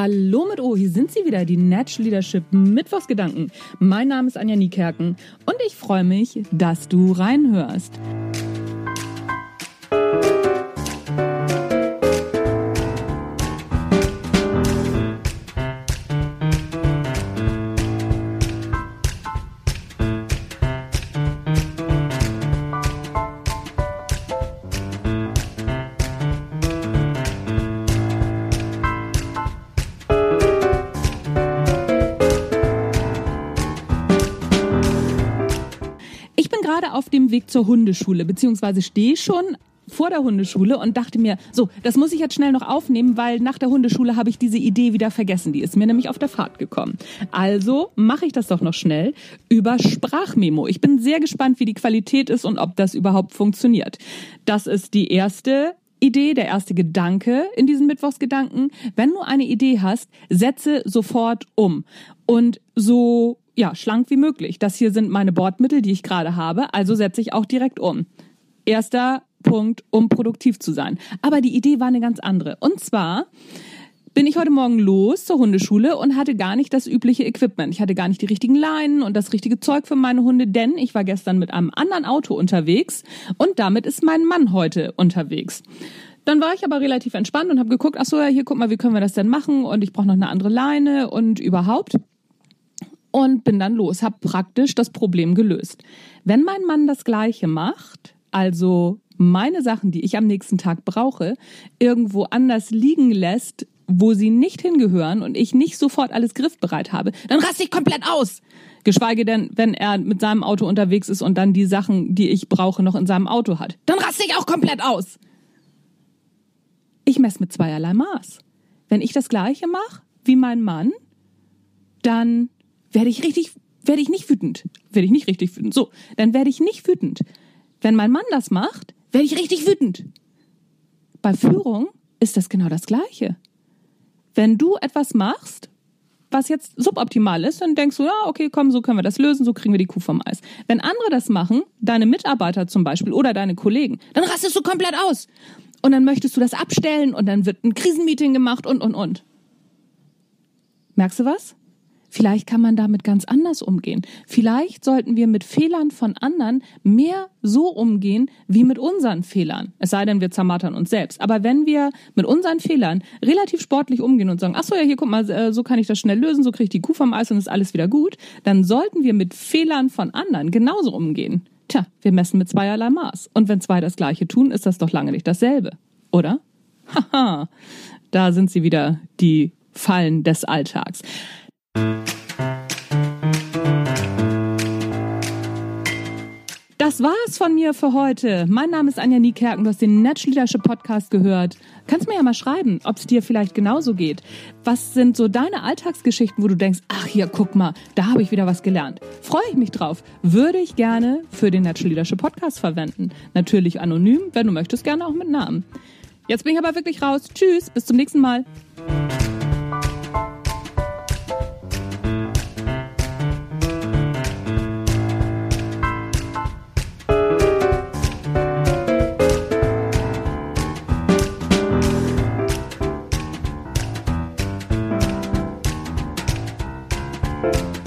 Hallo mit O, hier sind sie wieder, die Natural Leadership Mittwochsgedanken. Mein Name ist Anja Niekerken und ich freue mich, dass du reinhörst. Gerade auf dem Weg zur Hundeschule, beziehungsweise stehe schon vor der Hundeschule und dachte mir, so, das muss ich jetzt schnell noch aufnehmen, weil nach der Hundeschule habe ich diese Idee wieder vergessen. Die ist mir nämlich auf der Fahrt gekommen. Also mache ich das doch noch schnell über Sprachmemo. Ich bin sehr gespannt, wie die Qualität ist und ob das überhaupt funktioniert. Das ist die erste Idee, der erste Gedanke in diesen Mittwochsgedanken. Wenn du eine Idee hast, setze sofort um. Und so ja, schlank wie möglich. Das hier sind meine Bordmittel, die ich gerade habe, also setze ich auch direkt um. Erster Punkt, um produktiv zu sein. Aber die Idee war eine ganz andere. Und zwar bin ich heute Morgen los zur Hundeschule und hatte gar nicht das übliche Equipment. Ich hatte gar nicht die richtigen Leinen und das richtige Zeug für meine Hunde, denn ich war gestern mit einem anderen Auto unterwegs und damit ist mein Mann heute unterwegs. Dann war ich aber relativ entspannt und habe geguckt, ach so, ja, hier guck mal, wie können wir das denn machen und ich brauche noch eine andere Leine und überhaupt und bin dann los, habe praktisch das Problem gelöst. Wenn mein Mann das gleiche macht, also meine Sachen, die ich am nächsten Tag brauche, irgendwo anders liegen lässt, wo sie nicht hingehören und ich nicht sofort alles griffbereit habe, dann raste ich komplett aus. Geschweige denn, wenn er mit seinem Auto unterwegs ist und dann die Sachen, die ich brauche, noch in seinem Auto hat. Dann raste ich auch komplett aus. Ich messe mit zweierlei Maß. Wenn ich das gleiche mache wie mein Mann, dann werde ich richtig, werde ich nicht wütend. Werde ich nicht richtig wütend. So, dann werde ich nicht wütend. Wenn mein Mann das macht, werde ich richtig wütend. Bei Führung ist das genau das Gleiche. Wenn du etwas machst, was jetzt suboptimal ist, dann denkst du, ja, okay, komm, so können wir das lösen, so kriegen wir die Kuh vom Eis. Wenn andere das machen, deine Mitarbeiter zum Beispiel oder deine Kollegen, dann rastest du komplett aus. Und dann möchtest du das abstellen und dann wird ein Krisenmeeting gemacht und, und, und. Merkst du was? Vielleicht kann man damit ganz anders umgehen. Vielleicht sollten wir mit Fehlern von anderen mehr so umgehen wie mit unseren Fehlern. Es sei denn, wir zermartern uns selbst. Aber wenn wir mit unseren Fehlern relativ sportlich umgehen und sagen, ach so, ja, hier, guck mal, äh, so kann ich das schnell lösen, so kriege ich die Kuh vom Eis und ist alles wieder gut, dann sollten wir mit Fehlern von anderen genauso umgehen. Tja, wir messen mit zweierlei Maß. Und wenn zwei das Gleiche tun, ist das doch lange nicht dasselbe. Oder? Haha, da sind sie wieder, die Fallen des Alltags. Das war's von mir für heute. Mein Name ist Anja Niekerken. Du hast den Natural Leadership Podcast gehört. Kannst mir ja mal schreiben, ob es dir vielleicht genauso geht. Was sind so deine Alltagsgeschichten, wo du denkst, ach hier, guck mal, da habe ich wieder was gelernt. Freue ich mich drauf. Würde ich gerne für den Natural Leadership Podcast verwenden. Natürlich anonym, wenn du möchtest, gerne auch mit Namen. Jetzt bin ich aber wirklich raus. Tschüss, bis zum nächsten Mal. Bye.